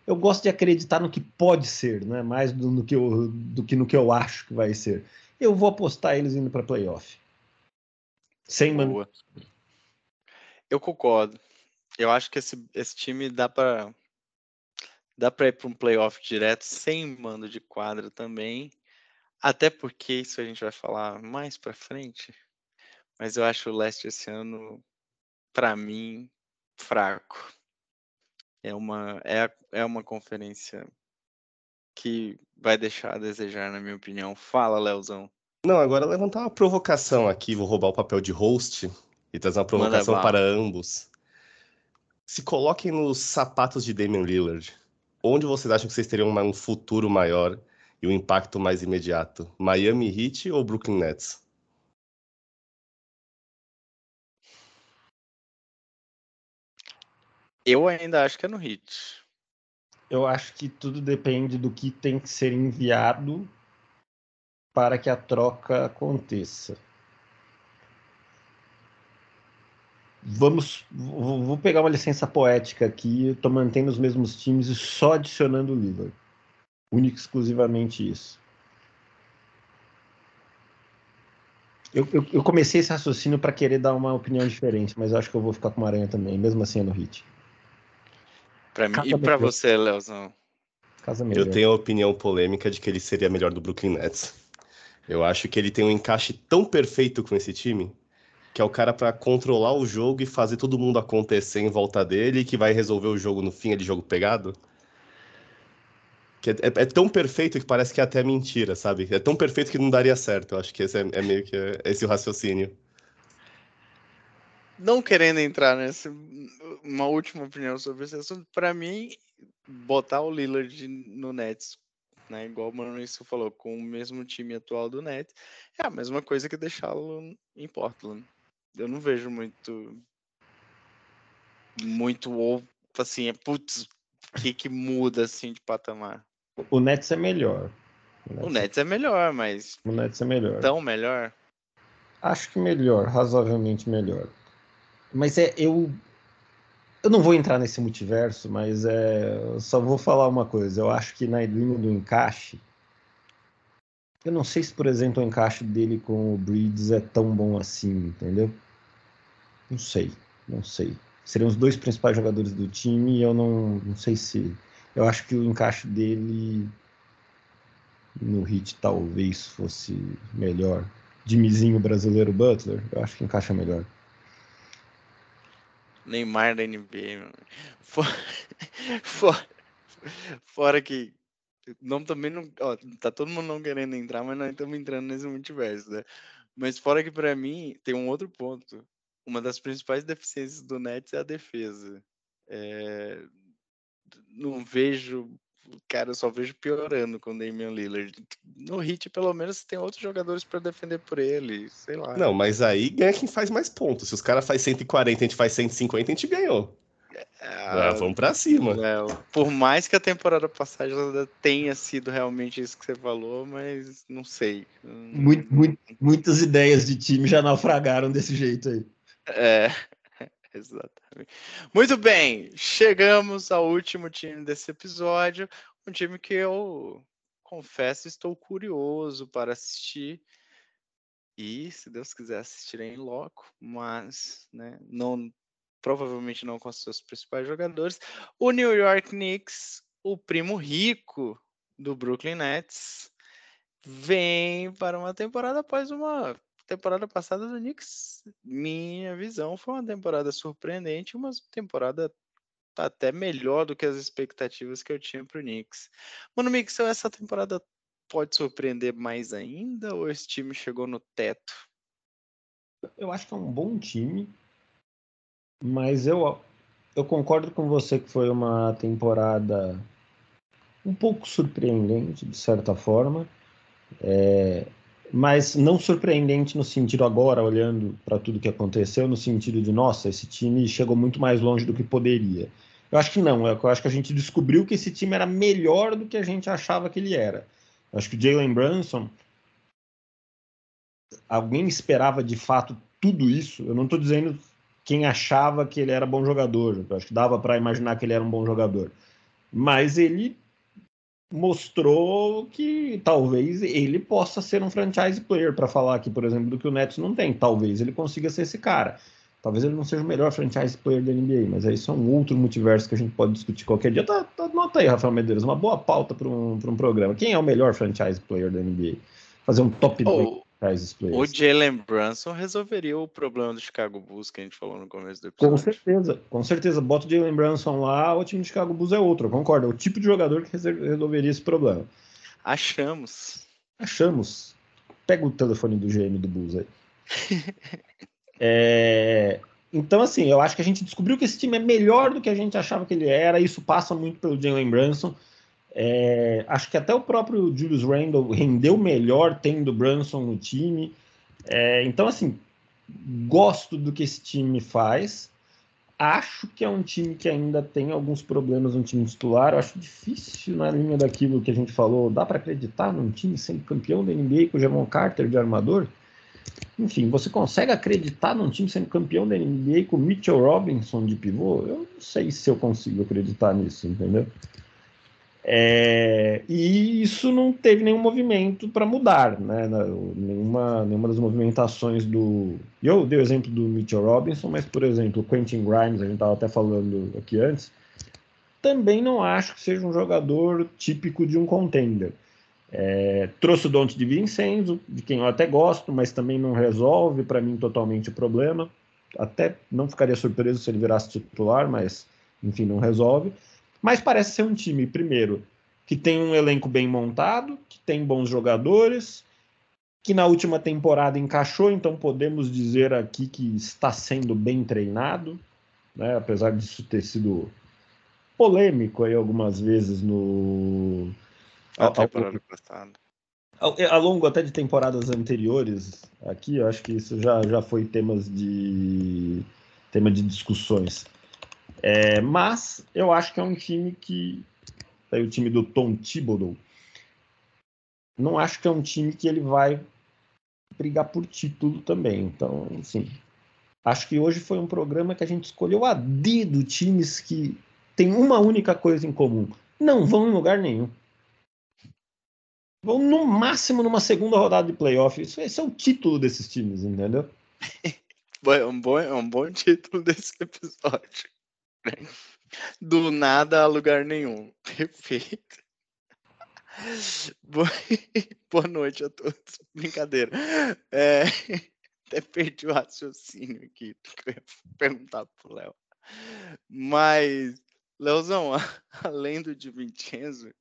eu gosto de acreditar no que pode ser, né? mais do, que eu, do que no que eu acho que vai ser. Eu vou apostar eles indo para playoff. Sem man... Eu concordo. Eu acho que esse, esse time dá para dá para ir para um playoff direto sem mando de quadra também. Até porque isso a gente vai falar mais para frente mas eu acho o leste esse ano, para mim, fraco. É uma, é, é uma conferência que vai deixar a desejar, na minha opinião. Fala, Leozão. Não, agora levantar uma provocação aqui, vou roubar o papel de host e trazer uma provocação para ambos. Se coloquem nos sapatos de Damian Lillard. Onde vocês acham que vocês teriam um futuro maior e o impacto mais imediato? Miami Heat ou Brooklyn Nets? Eu ainda acho que é no Heat. Eu acho que tudo depende do que tem que ser enviado para que a troca aconteça. Vamos, vou pegar uma licença poética aqui. Estou mantendo os mesmos times e só adicionando o Lillard. Único exclusivamente isso. Eu, eu, eu, comecei esse raciocínio para querer dar uma opinião diferente, mas acho que eu vou ficar com uma aranha também, mesmo assim é no hit. Para mim e para você, Leozão? Eu tenho a opinião polêmica de que ele seria melhor do Brooklyn Nets. Eu acho que ele tem um encaixe tão perfeito com esse time que é o cara para controlar o jogo e fazer todo mundo acontecer em volta dele, que vai resolver o jogo no fim, é de jogo pegado. Que é, é, é, tão perfeito que parece que é até mentira, sabe? É tão perfeito que não daria certo. Eu acho que esse é, é meio que é, esse o raciocínio. Não querendo entrar nessa uma última opinião sobre esse assunto, para mim botar o Lillard no Nets, né, igual o Maurício falou, com o mesmo time atual do Nets, é a mesma coisa que deixá-lo em Portland eu não vejo muito. Muito ou assim, é putz, o que, que muda assim de patamar? O Nets é melhor. O Nets, o Nets é melhor, mas. O Nets é melhor. Tão melhor? Acho que melhor, razoavelmente melhor. Mas é, eu. Eu não vou entrar nesse multiverso, mas é, só vou falar uma coisa. Eu acho que na linha do encaixe, eu não sei se, por exemplo, o encaixe dele com o Breeds é tão bom assim, entendeu? Não sei, não sei. Seriam os dois principais jogadores do time e eu não, não sei se. Eu acho que o encaixe dele no hit talvez fosse melhor. Dimizinho brasileiro Butler, eu acho que encaixa melhor. Neymar da NBA, fora, fora, fora que não, também não. Ó, tá todo mundo não querendo entrar, mas nós estamos entrando nesse multiverso, né? Mas fora que para mim tem um outro ponto. Uma das principais deficiências do Nets é a defesa. É... Não vejo. Cara, eu só vejo piorando com o Damian Lillard. No Hit, pelo menos, tem outros jogadores para defender por ele, sei lá. Não, mas aí ganha quem faz mais pontos. Se os caras faz 140 e a gente faz 150, a gente ganhou. Ah, vamos para cima. É, por mais que a temporada passada tenha sido realmente isso que você falou, mas não sei. Muito, muito, muitas ideias de time já naufragaram desse jeito aí. É, <laughs> exatamente. Muito bem, chegamos ao último time desse episódio, um time que eu confesso estou curioso para assistir. E, se Deus quiser, assistir em loco, mas né, não provavelmente não com seus principais jogadores. O New York Knicks, o primo rico do Brooklyn Nets, vem para uma temporada após uma temporada passada do Knicks. Minha visão foi uma temporada surpreendente, uma temporada até melhor do que as expectativas que eu tinha para o Knicks. Mano, Mixel, essa temporada pode surpreender mais ainda ou esse time chegou no teto? Eu acho que é um bom time. Mas eu, eu concordo com você que foi uma temporada um pouco surpreendente, de certa forma. É, mas não surpreendente no sentido agora, olhando para tudo que aconteceu, no sentido de, nossa, esse time chegou muito mais longe do que poderia. Eu acho que não, eu acho que a gente descobriu que esse time era melhor do que a gente achava que ele era. Eu acho que o Jalen Brunson, alguém esperava de fato tudo isso. Eu não estou dizendo quem achava que ele era bom jogador. Eu acho que dava para imaginar que ele era um bom jogador. Mas ele mostrou que talvez ele possa ser um franchise player, para falar aqui, por exemplo, do que o Nets não tem. Talvez ele consiga ser esse cara. Talvez ele não seja o melhor franchise player da NBA, mas aí isso é um outro multiverso que a gente pode discutir qualquer dia. Tá, tá, nota aí, Rafael Medeiros, uma boa pauta para um, um programa. Quem é o melhor franchise player da NBA? Fazer um top oh, o Jalen Brunson resolveria o problema do Chicago Bulls que a gente falou no começo do episódio. Com certeza, com certeza. Bota o Jalen Brunson lá, o time do Chicago Bulls é outro, concordo. É o tipo de jogador que resolveria esse problema. Achamos. Achamos. Pega o telefone do GM do Bulls aí. <laughs> é... Então, assim, eu acho que a gente descobriu que esse time é melhor do que a gente achava que ele era. Isso passa muito pelo Jalen Brunson. É, acho que até o próprio Julius Randle rendeu melhor tendo Brunson no time. É, então, assim, gosto do que esse time faz. Acho que é um time que ainda tem alguns problemas no time titular. Eu acho difícil na linha daquilo que a gente falou. Dá para acreditar num time sendo campeão da NBA com o Javon Carter de armador? Enfim, você consegue acreditar num time sendo campeão da NBA com Mitchell Robinson de pivô? Eu não sei se eu consigo acreditar nisso, entendeu? É, e isso não teve nenhum movimento para mudar, né? Nenhuma, nenhuma das movimentações do. Eu dei o exemplo do Mitchell Robinson, mas, por exemplo, Quentin Grimes, a gente estava até falando aqui antes, também não acho que seja um jogador típico de um contender. É, trouxe o Dante de Vincenzo, de quem eu até gosto, mas também não resolve para mim totalmente o problema. Até não ficaria surpreso se ele virasse titular, mas enfim, não resolve. Mas parece ser um time, primeiro, que tem um elenco bem montado, que tem bons jogadores, que na última temporada encaixou, então podemos dizer aqui que está sendo bem treinado, né? apesar disso ter sido polêmico aí algumas vezes no. A temporada passada. Ao, ao longo até de temporadas anteriores, aqui, eu acho que isso já, já foi temas de tema de discussões. É, mas eu acho que é um time que. Aí o time do Tom Thibodeau. Não acho que é um time que ele vai brigar por título também. Então, assim. Acho que hoje foi um programa que a gente escolheu a dedo times que tem uma única coisa em comum. Não vão em lugar nenhum. Vão no máximo numa segunda rodada de playoff. Isso, esse é o título desses times, entendeu? <laughs> É um bom, é um bom título desse episódio. Do nada a lugar nenhum. <laughs> Perfeito. <laughs> Boa, noite a todos. Brincadeira. É, <laughs> até perdi o raciocínio aqui que eu ia perguntar pro Léo. Mas, Leozão, além do Di Vincenzo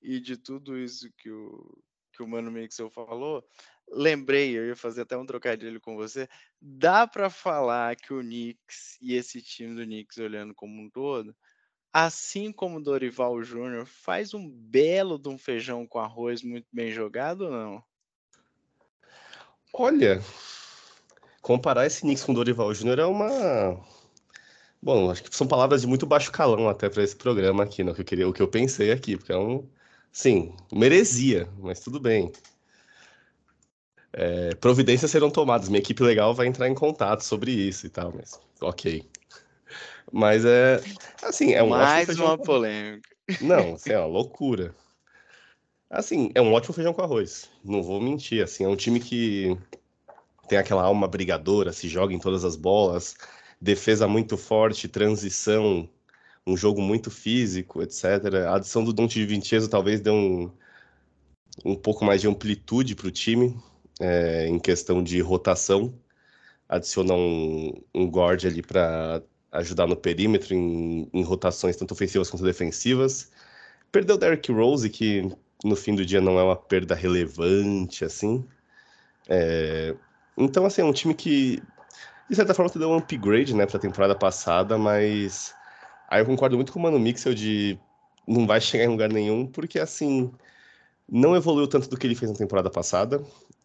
e de tudo isso que o, que o Mano Mixel falou, lembrei, eu ia fazer até um trocadilho com você. Dá para falar que o Knicks e esse time do Knicks olhando como um todo, assim como o Dorival Júnior, faz um belo de um feijão com arroz muito bem jogado ou não? Olha, comparar esse Knicks com o Dorival Júnior é uma Bom, acho que são palavras de muito baixo calão até para esse programa aqui, né? O que eu queria, o que eu pensei aqui, porque é um, sim, merecia, mas tudo bem é, providências serão tomadas. Minha equipe legal vai entrar em contato sobre isso e tal, mas ok. Mas é assim, é um mais uma polêmica. Não, assim, é uma loucura. Assim, é um ótimo feijão com arroz. Não vou mentir, assim, é um time que tem aquela alma brigadora, se joga em todas as bolas, defesa muito forte, transição, um jogo muito físico, etc. A adição do Dante de Vincenzo talvez dê um, um pouco mais de amplitude para o time, é, em questão de rotação, adiciona um, um guard ali para ajudar no perímetro em, em, rotações tanto ofensivas quanto defensivas. Perdeu o Derrick Rose, que no fim do dia não é uma perda relevante, assim. É... Então, assim, é um time que, de certa forma, deu um upgrade, né, para a temporada passada, mas aí eu concordo muito com o Mano Mixel de não vai chegar em lugar nenhum, porque, assim, não evoluiu tanto do que ele fez na temporada passada.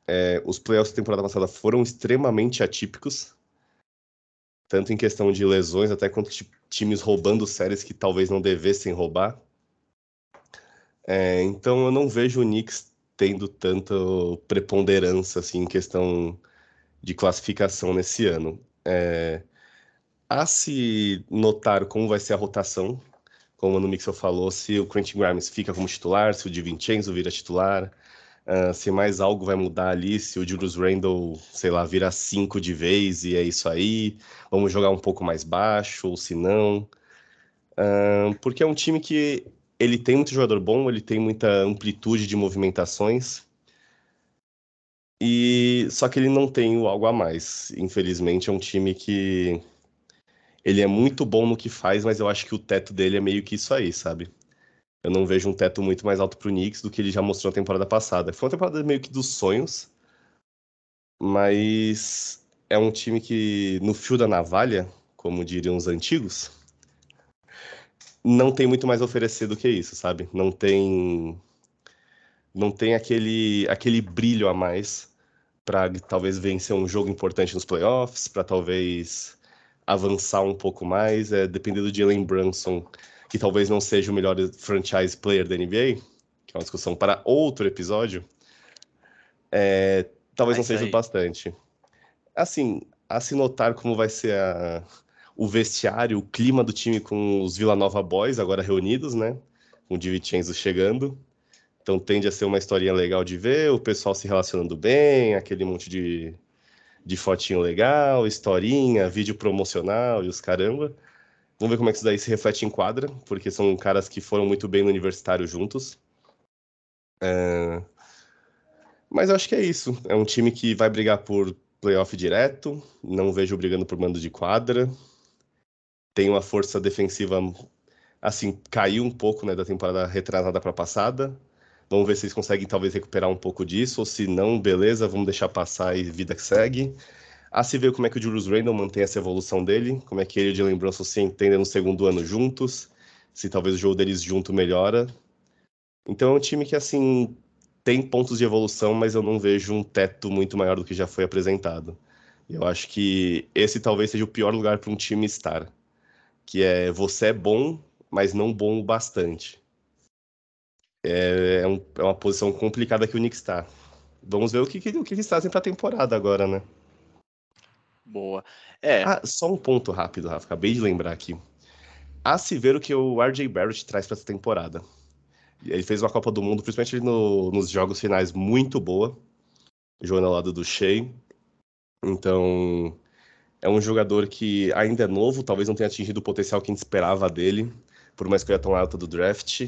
É, os playoffs da temporada passada foram extremamente atípicos, tanto em questão de lesões, até quanto times roubando séries que talvez não devessem roubar. É, então eu não vejo o Knicks tendo tanta preponderância assim, em questão de classificação nesse ano. É, a se notar como vai ser a rotação, como no Mixel falou, se o Quentin Grimes fica como titular, se o Di Vincenzo vira titular, Uh, se mais algo vai mudar ali, se o Julius Randle, sei lá, vira 5 de vez e é isso aí, vamos jogar um pouco mais baixo, ou se não. Uh, porque é um time que ele tem muito jogador bom, ele tem muita amplitude de movimentações, e só que ele não tem algo a mais. Infelizmente, é um time que ele é muito bom no que faz, mas eu acho que o teto dele é meio que isso aí, sabe? Eu não vejo um teto muito mais alto para o Knicks do que ele já mostrou na temporada passada. Foi uma temporada meio que dos sonhos, mas é um time que, no fio da navalha, como diriam os antigos, não tem muito mais a oferecer do que isso, sabe? Não tem não tem aquele aquele brilho a mais para talvez vencer um jogo importante nos playoffs, para talvez avançar um pouco mais, é dependendo de Jalen Brunson, que talvez não seja o melhor franchise player da NBA, que é uma discussão para outro episódio. É, talvez não seja aí. bastante. Assim, a se notar como vai ser a, o vestiário, o clima do time com os Vila Nova Boys agora reunidos, né? Com o Divincenzo chegando. Então tende a ser uma historinha legal de ver, o pessoal se relacionando bem, aquele monte de, de fotinho legal, historinha, vídeo promocional e os caramba. Vamos ver como é que isso daí se reflete em quadra, porque são caras que foram muito bem no universitário juntos. É... Mas eu acho que é isso. É um time que vai brigar por playoff direto, não vejo brigando por mando de quadra. Tem uma força defensiva, assim, caiu um pouco né, da temporada retrasada para passada. Vamos ver se eles conseguem talvez recuperar um pouco disso, ou se não, beleza, vamos deixar passar e vida que segue. A se ver como é que o Julius Randle mantém essa evolução dele, como é que ele e o Jalen Brunson se entendem no segundo ano juntos, se talvez o jogo deles junto melhora. Então é um time que, assim, tem pontos de evolução, mas eu não vejo um teto muito maior do que já foi apresentado. Eu acho que esse talvez seja o pior lugar para um time estar, que é você é bom, mas não bom o bastante. É, é, um, é uma posição complicada que o Knicks está. Vamos ver o que, o que eles fazem para a temporada agora, né? Boa. É. Ah, só um ponto rápido, Rafa. Acabei de lembrar aqui. A se ver o que o RJ Barrett traz para essa temporada. Ele fez uma Copa do Mundo, principalmente no, nos jogos finais, muito boa, jogando ao lado do Shea. Então, é um jogador que ainda é novo, talvez não tenha atingido o potencial que a gente esperava dele, por uma escolha tão alta do draft.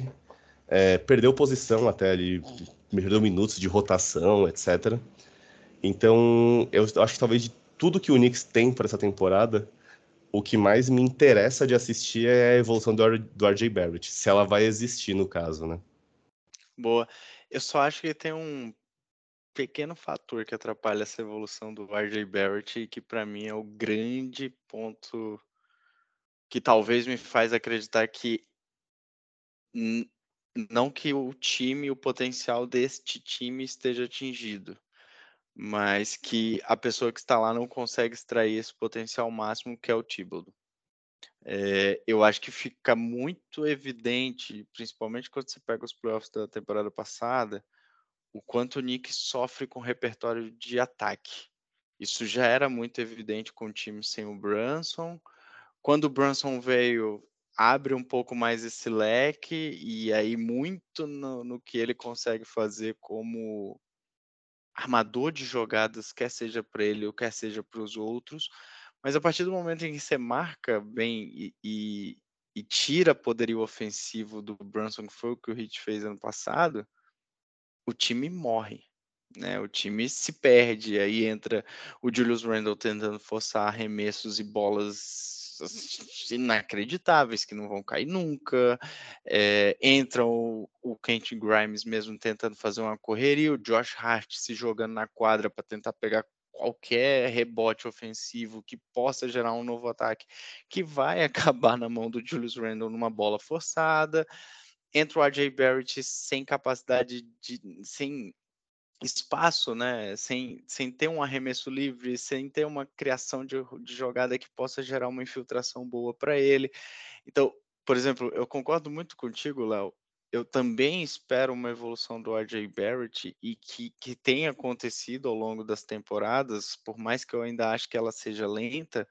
É, perdeu posição até ali, perdeu minutos de rotação, etc. Então, eu acho que talvez de tudo que o Knicks tem para essa temporada, o que mais me interessa de assistir é a evolução do, do RJ Barrett, se ela vai existir no caso, né? Boa. Eu só acho que tem um pequeno fator que atrapalha essa evolução do RJ Barrett que para mim é o grande ponto que talvez me faz acreditar que não que o time, o potencial deste time esteja atingido, mas que a pessoa que está lá não consegue extrair esse potencial máximo que é o Thibodeau. É, eu acho que fica muito evidente, principalmente quando você pega os playoffs da temporada passada, o quanto o Nick sofre com repertório de ataque. Isso já era muito evidente com o time sem o Brunson. Quando o Brunson veio, abre um pouco mais esse leque, e aí muito no, no que ele consegue fazer como armador de jogadas, quer seja para ele ou quer seja para os outros, mas a partir do momento em que você marca bem e, e, e tira poderio ofensivo do Brunson, que foi o que o Heat fez ano passado, o time morre. Né, o time se perde, aí entra o Julius Randle tentando forçar arremessos e bolas inacreditáveis que não vão cair nunca. É, entra o, o Kent Grimes mesmo tentando fazer uma correria, o Josh Hart se jogando na quadra para tentar pegar qualquer rebote ofensivo que possa gerar um novo ataque, que vai <laughs> acabar na mão do Julius Randle numa bola forçada. Entra o RJ Barrett sem capacidade de. sem espaço, né? Sem, sem ter um arremesso livre, sem ter uma criação de, de jogada que possa gerar uma infiltração boa para ele. Então, por exemplo, eu concordo muito contigo, Léo. Eu também espero uma evolução do RJ Barrett e que, que tenha acontecido ao longo das temporadas, por mais que eu ainda acho que ela seja lenta,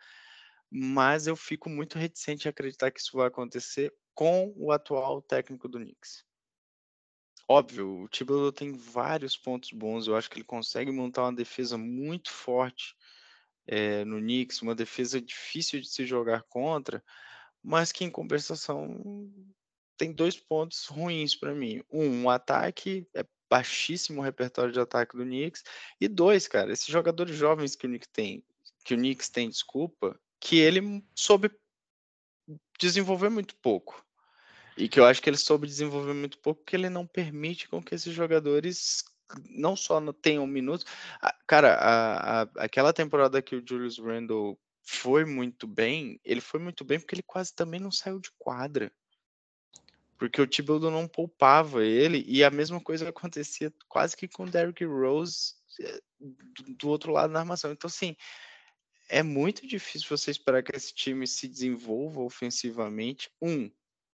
mas eu fico muito reticente a acreditar que isso vai acontecer com o atual técnico do Knicks. Óbvio, o Thibodeau tem vários pontos bons. Eu acho que ele consegue montar uma defesa muito forte é, no Knicks, uma defesa difícil de se jogar contra, mas que em compensação tem dois pontos ruins para mim. Um, o ataque é baixíssimo o repertório de ataque do Knicks. E dois, cara, esses jogadores jovens que o Knicks tem, que o Knicks tem, desculpa, que ele soube desenvolver muito pouco. E que eu acho que ele soube desenvolver muito pouco, porque ele não permite com que esses jogadores não só tenham minutos. Cara, a, a, aquela temporada que o Julius Randle foi muito bem, ele foi muito bem porque ele quase também não saiu de quadra. porque o Thibodeau não poupava ele, e a mesma coisa acontecia quase que com o Derrick Rose eh, do outro lado da armação. Então, assim, é muito difícil você esperar que esse time se desenvolva ofensivamente. Um,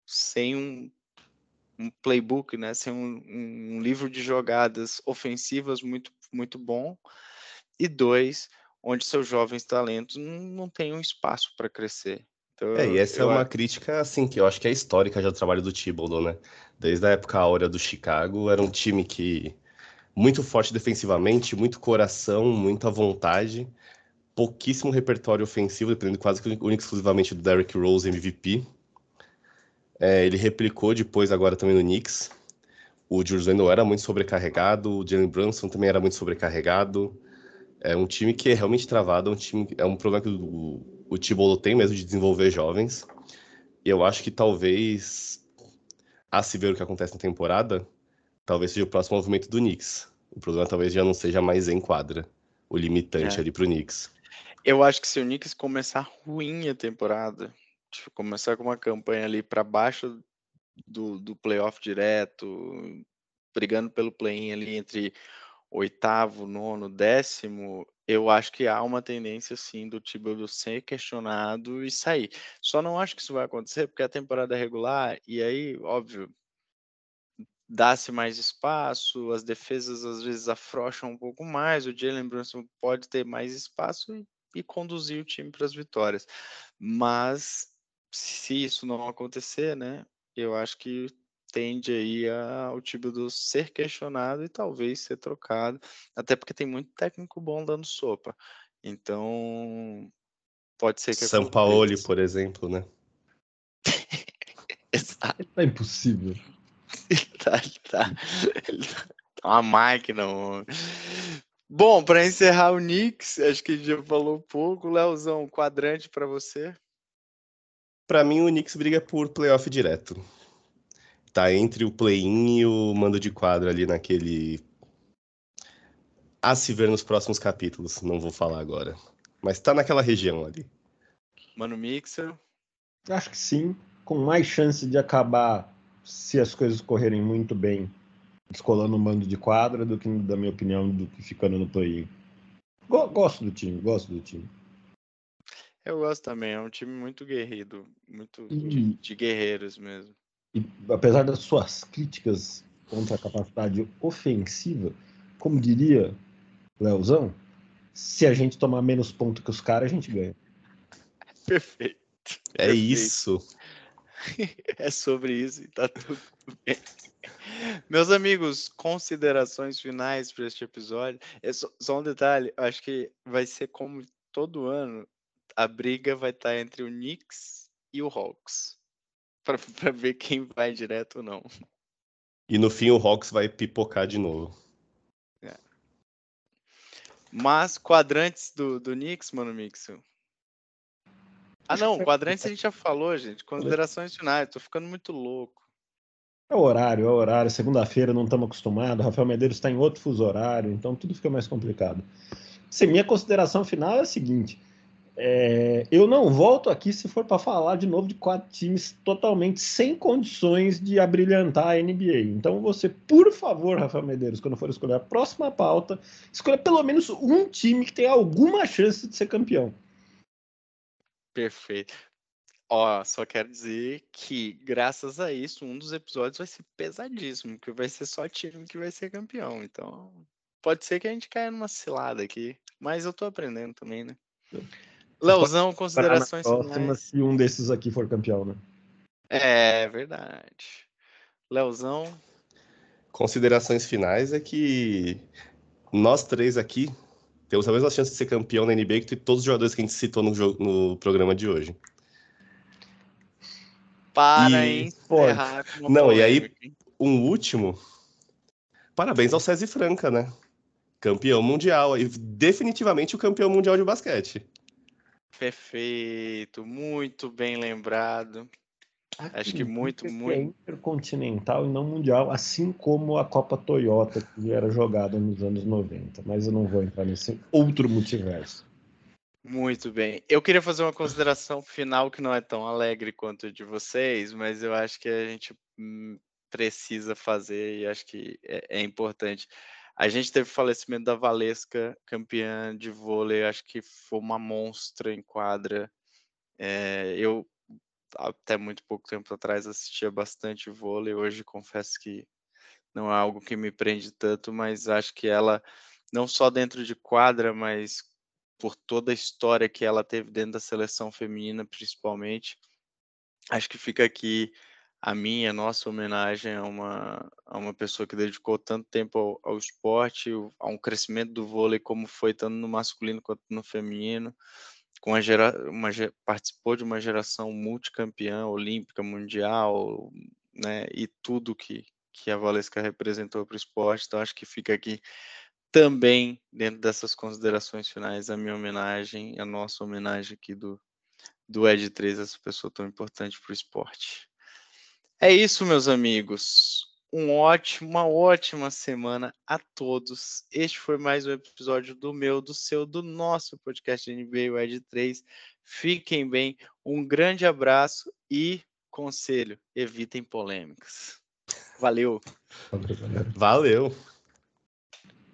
sem um, um playbook, né? Sem um, um, livro de jogadas ofensivas muito, muito bom. E dois, onde seus jovens talentos não, têm um espaço para crescer. Então, é, e essa é uma crítica, assim, que eu acho que é histórica já do trabalho do Thibodeau, né? Desde a época áurea do Chicago, era um time que muito forte defensivamente, muito coração, muita vontade, pouquíssimo repertório ofensivo, dependendo quase que único exclusivamente do Derrick Rose MVP. É, ele replicou depois agora também no Knicks. O Julius Randle era muito sobrecarregado, o Jalen Brunson também era muito sobrecarregado. É um time que é realmente travado, é um time é um problema que o, o Tibolo tem mesmo de desenvolver jovens. E eu acho que talvez, a se ver o que acontece na temporada, talvez seja o próximo movimento do Knicks. O problema talvez já não seja mais em quadra, o limitante é. ali pro Knicks. Eu acho que se o Knicks começar ruim a temporada, começar com uma campanha ali para baixo do, do playoff direto, brigando pelo play-in ali entre oitavo, nono, décimo, eu acho que há uma tendência sim do Thibodeau ser questionado e sair. Só não acho que isso vai acontecer porque a temporada é regular e aí, óbvio, dá-se mais espaço, as defesas às vezes afrouxam um pouco mais, o Jalen Brunson pode ter mais espaço e, e conduzir o time para as vitórias. Mas se isso não acontecer, né, eu acho que tende aí a, o Thibodeau ser questionado e talvez ser trocado, até porque tem muito técnico bom dando sopa. Então, pode ser que São Paulo, por exemplo, né? <laughs> Exato. É impossível. <laughs> tá, tá. tá uma máquina, mano. Bom, para encerrar o Knicks, acho que já falou pouco. Leozão, quadrante para você? Para mim, o Knicks briga por playoff direto tá entre o play-in e o mando de quadro ali naquele. A se ver nos próximos capítulos, não vou falar agora. Mas tá naquela região ali. Mano Mixer? Acho que sim. Com mais chance de acabar, se as coisas correrem muito bem, descolando um mando de quadra do que, da minha opinião, do que ficando no play-in. Gosto do time, gosto do time. Eu gosto também, é um time muito guerreiro, muito de, de guerreiros mesmo e apesar das suas críticas contra a capacidade ofensiva, como diria Leozão, se a gente tomar menos ponto que os caras, a gente ganha. <laughs> Perfeito. É Perfeito. isso. <laughs> É sobre isso e tá tudo bem. Meus amigos, considerações finais para este episódio. É só, só, um detalhe, acho que vai ser como todo ano, a briga vai estar entre o Knicks e o Hawks <laughs> para ver quem vai direto ou não. E no fim o Hawks vai pipocar de novo. É. Mas quadrantes do, do Knicks, mano, Mixo. Ah, não, quadrantes a gente já falou, gente. Considerações finais, tô ficando muito louco. É o horário, é o horário. Segunda-feira não estamos acostumados. Rafael Medeiros está em outro fuso horário, então tudo fica mais complicado. Assim, minha consideração final é a seguinte: é, eu não volto aqui se for para falar de novo de quatro times totalmente sem condições de abrilhantar a NBA. Então você, por favor, Rafael Medeiros, quando for escolher a próxima pauta, escolha pelo menos um time que tenha alguma chance de ser campeão. Perfeito. Ó, só quero dizer que, graças a isso, um dos episódios vai ser pesadíssimo, que vai ser só time que vai ser campeão. Então, pode ser que a gente caia numa cilada aqui, mas eu tô aprendendo também, né? Leozão, considerações finais. Se um desses aqui for campeão, né? É verdade. Leozão. Considerações finais é que nós três aqui temos a mesma chance de ser campeão na NBA que todos os jogadores que a gente citou no, jogo, no programa de hoje. Para e... encerrar. Não, e aí, um último. Parabéns ao César Franca, né? Campeão mundial. E definitivamente o campeão mundial de basquete. Perfeito, muito bem lembrado. Acho que muito, muito. É intercontinental e não mundial, assim como a Copa Toyota que era jogada nos anos 90. Mas eu não vou entrar nesse outro multiverso. Muito bem. Eu queria fazer uma consideração final que não é tão alegre quanto a de vocês, mas eu acho que a gente hum, precisa fazer e acho que é, é importante. A gente teve falecimento da Valesca, campeã de vôlei, acho que foi uma monstra em quadra. É, eu, até muito pouco tempo atrás, assistia bastante vôlei. Hoje, confesso que não é algo que me prende tanto, mas acho que ela, não só dentro de quadra, mas por toda a história que ela teve dentro da seleção feminina, principalmente. Acho que fica aqui a minha, a nossa homenagem a uma, a uma pessoa que dedicou tanto tempo ao, ao esporte, a um crescimento do vôlei, como foi tanto no masculino quanto no feminino. Com a gera, uma, participou de uma geração multicampeã, olímpica, mundial, né, e tudo que, que a Valesca representou para o esporte. Então, acho que fica aqui também, dentro dessas considerações finais, a minha homenagem, a nossa homenagem aqui do, do Ed 3, essa pessoa tão importante para o esporte. É isso, meus amigos. Um ótimo, uma ótima semana a todos. Este foi mais um episódio do meu, do seu, do nosso podcast NBA, o Ed 3. Fiquem bem, um grande abraço e conselho: evitem polêmicas. Valeu. Valeu.